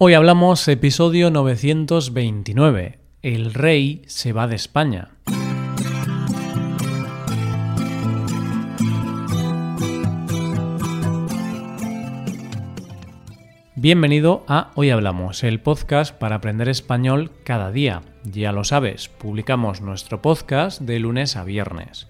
Hoy hablamos episodio 929. El rey se va de España. Bienvenido a Hoy Hablamos, el podcast para aprender español cada día. Ya lo sabes, publicamos nuestro podcast de lunes a viernes.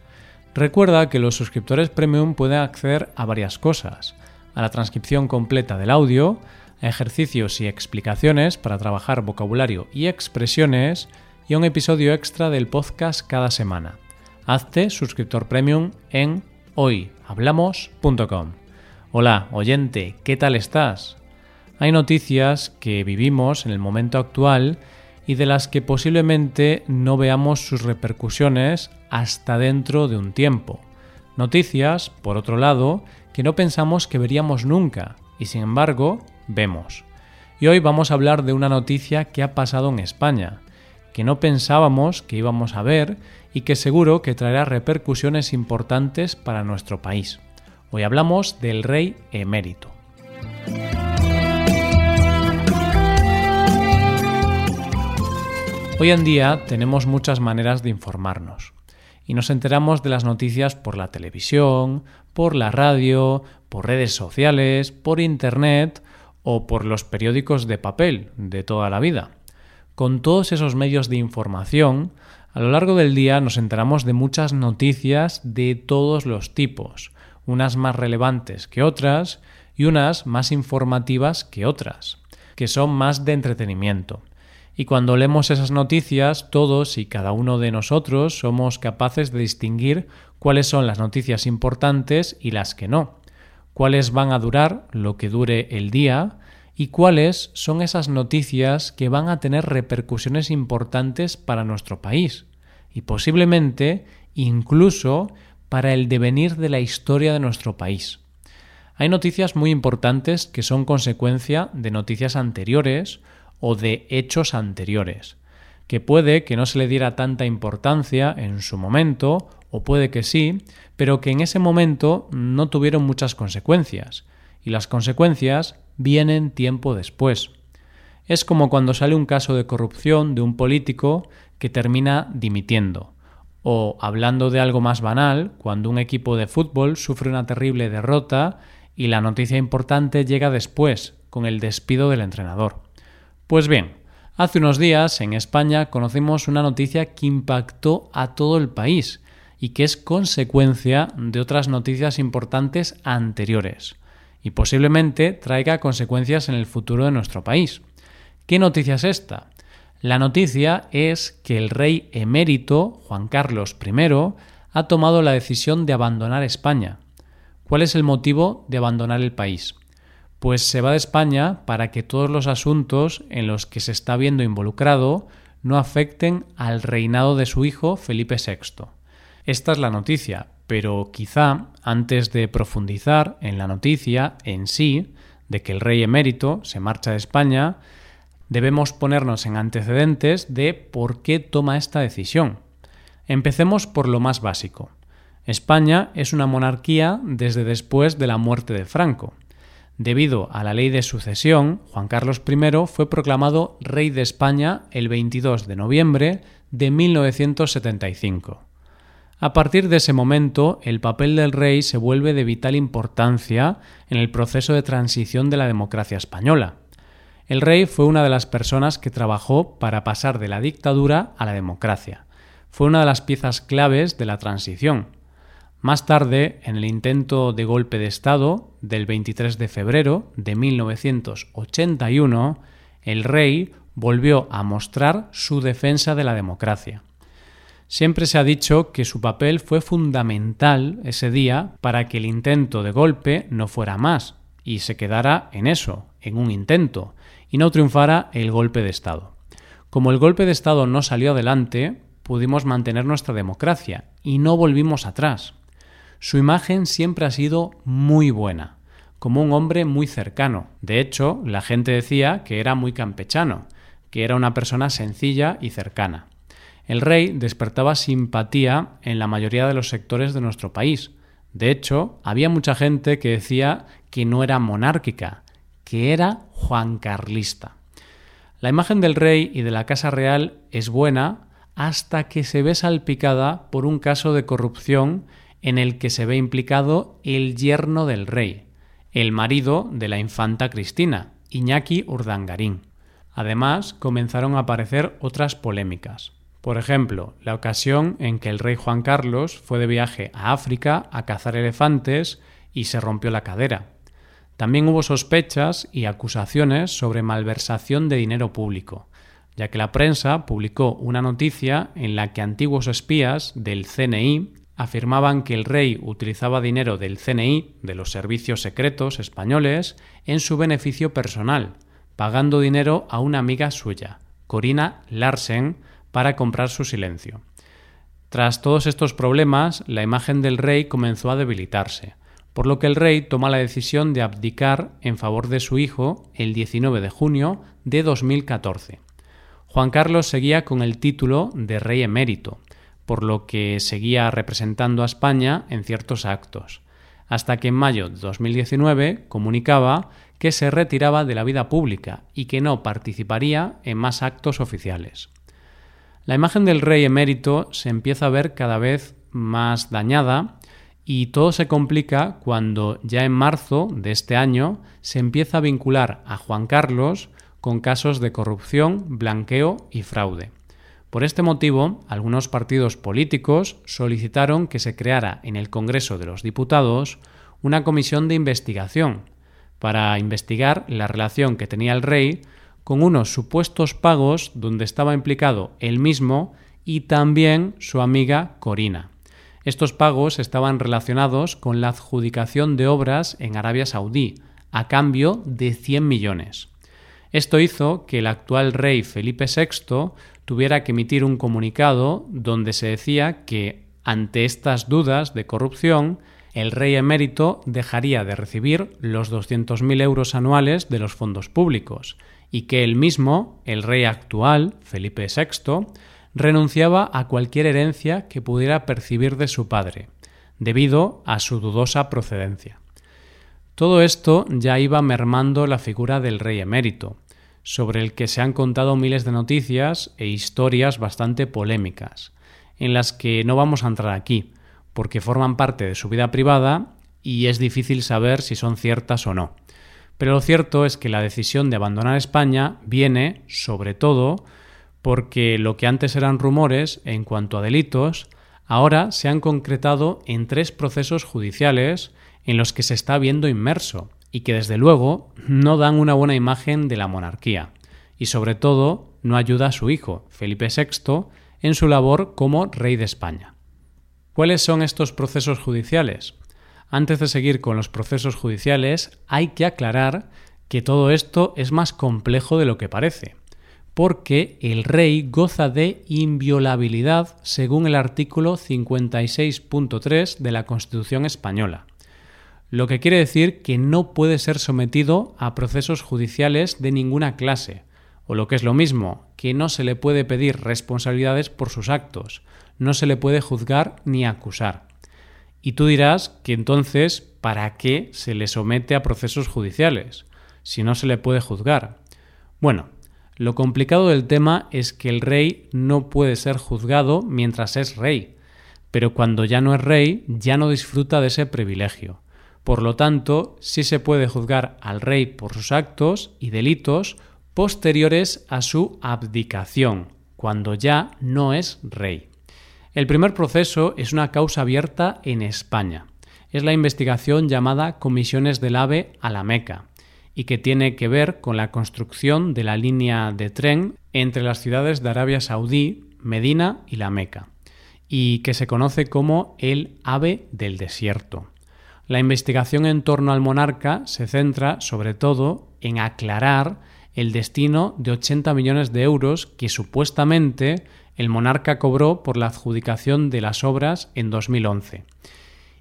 Recuerda que los suscriptores premium pueden acceder a varias cosas, a la transcripción completa del audio, ejercicios y explicaciones para trabajar vocabulario y expresiones y un episodio extra del podcast cada semana. Hazte suscriptor premium en hoyhablamos.com. Hola, oyente, ¿qué tal estás? Hay noticias que vivimos en el momento actual y de las que posiblemente no veamos sus repercusiones hasta dentro de un tiempo. Noticias, por otro lado, que no pensamos que veríamos nunca y sin embargo vemos. Y hoy vamos a hablar de una noticia que ha pasado en España, que no pensábamos que íbamos a ver y que seguro que traerá repercusiones importantes para nuestro país. Hoy hablamos del rey emérito. Hoy en día tenemos muchas maneras de informarnos y nos enteramos de las noticias por la televisión, por la radio, por redes sociales, por Internet o por los periódicos de papel de toda la vida. Con todos esos medios de información, a lo largo del día nos enteramos de muchas noticias de todos los tipos, unas más relevantes que otras y unas más informativas que otras, que son más de entretenimiento. Y cuando leemos esas noticias, todos y cada uno de nosotros somos capaces de distinguir cuáles son las noticias importantes y las que no cuáles van a durar lo que dure el día y cuáles son esas noticias que van a tener repercusiones importantes para nuestro país y posiblemente incluso para el devenir de la historia de nuestro país. Hay noticias muy importantes que son consecuencia de noticias anteriores o de hechos anteriores, que puede que no se le diera tanta importancia en su momento o puede que sí, pero que en ese momento no tuvieron muchas consecuencias, y las consecuencias vienen tiempo después. Es como cuando sale un caso de corrupción de un político que termina dimitiendo, o hablando de algo más banal, cuando un equipo de fútbol sufre una terrible derrota y la noticia importante llega después, con el despido del entrenador. Pues bien, hace unos días en España conocimos una noticia que impactó a todo el país y que es consecuencia de otras noticias importantes anteriores y posiblemente traiga consecuencias en el futuro de nuestro país. ¿Qué noticia es esta? La noticia es que el rey emérito, Juan Carlos I, ha tomado la decisión de abandonar España. ¿Cuál es el motivo de abandonar el país? Pues se va de España para que todos los asuntos en los que se está viendo involucrado no afecten al reinado de su hijo Felipe VI. Esta es la noticia, pero quizá antes de profundizar en la noticia en sí, de que el rey emérito se marcha de España, debemos ponernos en antecedentes de por qué toma esta decisión. Empecemos por lo más básico. España es una monarquía desde después de la muerte de Franco. Debido a la ley de sucesión, Juan Carlos I fue proclamado rey de España el 22 de noviembre de 1975. A partir de ese momento, el papel del rey se vuelve de vital importancia en el proceso de transición de la democracia española. El rey fue una de las personas que trabajó para pasar de la dictadura a la democracia. Fue una de las piezas claves de la transición. Más tarde, en el intento de golpe de Estado del 23 de febrero de 1981, el rey volvió a mostrar su defensa de la democracia. Siempre se ha dicho que su papel fue fundamental ese día para que el intento de golpe no fuera más y se quedara en eso, en un intento, y no triunfara el golpe de Estado. Como el golpe de Estado no salió adelante, pudimos mantener nuestra democracia y no volvimos atrás. Su imagen siempre ha sido muy buena, como un hombre muy cercano. De hecho, la gente decía que era muy campechano, que era una persona sencilla y cercana. El rey despertaba simpatía en la mayoría de los sectores de nuestro país. De hecho, había mucha gente que decía que no era monárquica, que era juancarlista. La imagen del rey y de la Casa Real es buena hasta que se ve salpicada por un caso de corrupción en el que se ve implicado el yerno del rey, el marido de la infanta Cristina, Iñaki Urdangarín. Además, comenzaron a aparecer otras polémicas. Por ejemplo, la ocasión en que el rey Juan Carlos fue de viaje a África a cazar elefantes y se rompió la cadera. También hubo sospechas y acusaciones sobre malversación de dinero público, ya que la prensa publicó una noticia en la que antiguos espías del CNI afirmaban que el rey utilizaba dinero del CNI, de los servicios secretos españoles, en su beneficio personal, pagando dinero a una amiga suya, Corina Larsen, para comprar su silencio. Tras todos estos problemas, la imagen del rey comenzó a debilitarse, por lo que el rey toma la decisión de abdicar en favor de su hijo el 19 de junio de 2014. Juan Carlos seguía con el título de rey emérito, por lo que seguía representando a España en ciertos actos, hasta que en mayo de 2019 comunicaba que se retiraba de la vida pública y que no participaría en más actos oficiales. La imagen del rey emérito se empieza a ver cada vez más dañada y todo se complica cuando ya en marzo de este año se empieza a vincular a Juan Carlos con casos de corrupción, blanqueo y fraude. Por este motivo, algunos partidos políticos solicitaron que se creara en el Congreso de los Diputados una comisión de investigación para investigar la relación que tenía el rey con unos supuestos pagos donde estaba implicado él mismo y también su amiga Corina. Estos pagos estaban relacionados con la adjudicación de obras en Arabia Saudí, a cambio de 100 millones. Esto hizo que el actual rey Felipe VI tuviera que emitir un comunicado donde se decía que, ante estas dudas de corrupción, el rey emérito dejaría de recibir los 200.000 euros anuales de los fondos públicos y que él mismo, el rey actual, Felipe VI, renunciaba a cualquier herencia que pudiera percibir de su padre, debido a su dudosa procedencia. Todo esto ya iba mermando la figura del rey emérito, sobre el que se han contado miles de noticias e historias bastante polémicas, en las que no vamos a entrar aquí, porque forman parte de su vida privada y es difícil saber si son ciertas o no. Pero lo cierto es que la decisión de abandonar España viene, sobre todo, porque lo que antes eran rumores en cuanto a delitos, ahora se han concretado en tres procesos judiciales en los que se está viendo inmerso y que desde luego no dan una buena imagen de la monarquía y sobre todo no ayuda a su hijo, Felipe VI, en su labor como rey de España. ¿Cuáles son estos procesos judiciales? Antes de seguir con los procesos judiciales, hay que aclarar que todo esto es más complejo de lo que parece porque el rey goza de inviolabilidad según el artículo 56.3 de la Constitución española, lo que quiere decir que no puede ser sometido a procesos judiciales de ninguna clase, o lo que es lo mismo, que no se le puede pedir responsabilidades por sus actos, no se le puede juzgar ni acusar. Y tú dirás que entonces, ¿para qué se le somete a procesos judiciales si no se le puede juzgar? Bueno, lo complicado del tema es que el rey no puede ser juzgado mientras es rey, pero cuando ya no es rey ya no disfruta de ese privilegio. Por lo tanto, sí se puede juzgar al rey por sus actos y delitos posteriores a su abdicación, cuando ya no es rey. El primer proceso es una causa abierta en España. Es la investigación llamada Comisiones del AVE a la Meca, y que tiene que ver con la construcción de la línea de tren entre las ciudades de Arabia Saudí, Medina y la Meca, y que se conoce como el ave del desierto. La investigación en torno al monarca se centra sobre todo en aclarar el destino de 80 millones de euros que supuestamente el monarca cobró por la adjudicación de las obras en 2011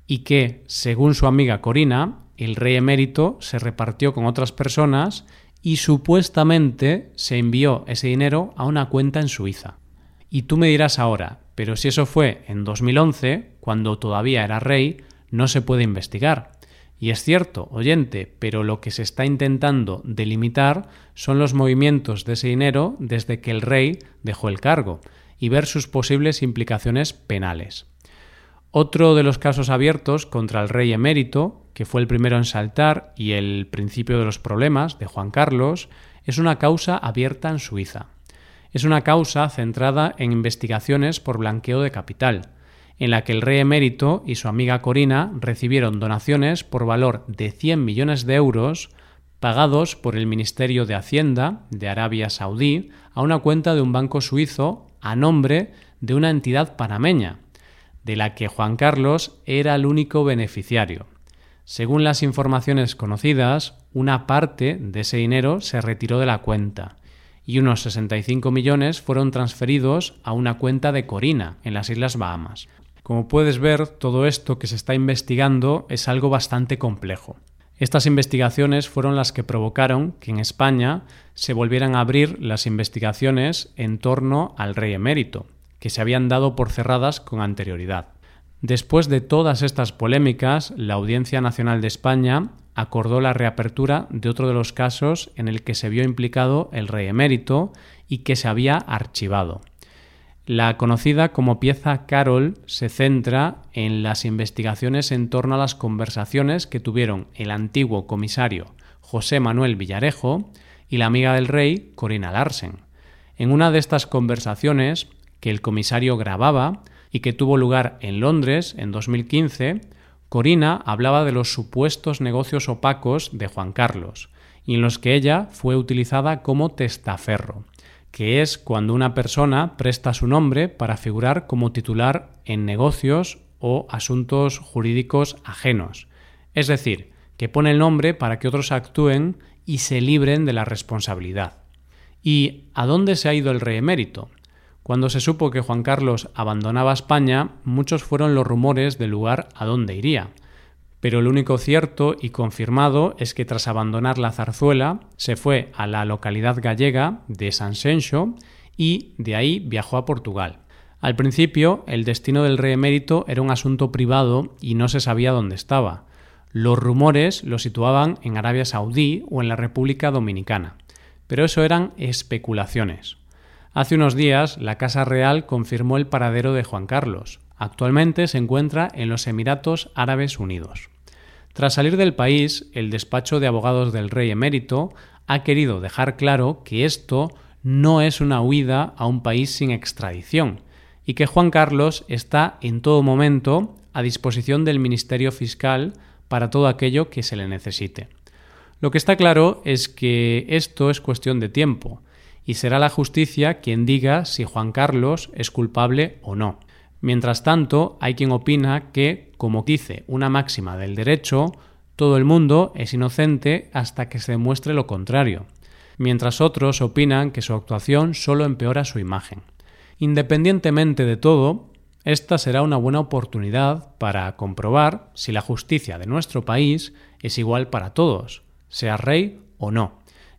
y que, según su amiga Corina, el rey emérito se repartió con otras personas y supuestamente se envió ese dinero a una cuenta en Suiza. Y tú me dirás ahora, pero si eso fue en 2011, cuando todavía era rey, no se puede investigar. Y es cierto, oyente, pero lo que se está intentando delimitar son los movimientos de ese dinero desde que el rey dejó el cargo y ver sus posibles implicaciones penales. Otro de los casos abiertos contra el rey emérito, que fue el primero en saltar y el principio de los problemas de Juan Carlos, es una causa abierta en Suiza. Es una causa centrada en investigaciones por blanqueo de capital, en la que el rey emérito y su amiga Corina recibieron donaciones por valor de 100 millones de euros pagados por el Ministerio de Hacienda de Arabia Saudí a una cuenta de un banco suizo a nombre de una entidad panameña, de la que Juan Carlos era el único beneficiario. Según las informaciones conocidas, una parte de ese dinero se retiró de la cuenta y unos 65 millones fueron transferidos a una cuenta de Corina en las Islas Bahamas. Como puedes ver, todo esto que se está investigando es algo bastante complejo. Estas investigaciones fueron las que provocaron que en España se volvieran a abrir las investigaciones en torno al rey emérito, que se habían dado por cerradas con anterioridad. Después de todas estas polémicas, la Audiencia Nacional de España acordó la reapertura de otro de los casos en el que se vio implicado el rey emérito y que se había archivado. La conocida como pieza Carol se centra en las investigaciones en torno a las conversaciones que tuvieron el antiguo comisario José Manuel Villarejo y la amiga del rey Corina Larsen. En una de estas conversaciones, que el comisario grababa y que tuvo lugar en Londres en 2015, Corina hablaba de los supuestos negocios opacos de Juan Carlos, y en los que ella fue utilizada como testaferro que es cuando una persona presta su nombre para figurar como titular en negocios o asuntos jurídicos ajenos. Es decir, que pone el nombre para que otros actúen y se libren de la responsabilidad. ¿Y a dónde se ha ido el rey emérito? Cuando se supo que Juan Carlos abandonaba España, muchos fueron los rumores del lugar a dónde iría pero lo único cierto y confirmado es que tras abandonar la zarzuela se fue a la localidad gallega de San Sencho y de ahí viajó a Portugal. Al principio, el destino del rey emérito era un asunto privado y no se sabía dónde estaba. Los rumores lo situaban en Arabia Saudí o en la República Dominicana, pero eso eran especulaciones. Hace unos días, la Casa Real confirmó el paradero de Juan Carlos, Actualmente se encuentra en los Emiratos Árabes Unidos. Tras salir del país, el despacho de abogados del rey emérito ha querido dejar claro que esto no es una huida a un país sin extradición y que Juan Carlos está en todo momento a disposición del Ministerio Fiscal para todo aquello que se le necesite. Lo que está claro es que esto es cuestión de tiempo y será la justicia quien diga si Juan Carlos es culpable o no. Mientras tanto, hay quien opina que, como dice una máxima del derecho, todo el mundo es inocente hasta que se demuestre lo contrario, mientras otros opinan que su actuación solo empeora su imagen. Independientemente de todo, esta será una buena oportunidad para comprobar si la justicia de nuestro país es igual para todos, sea rey o no.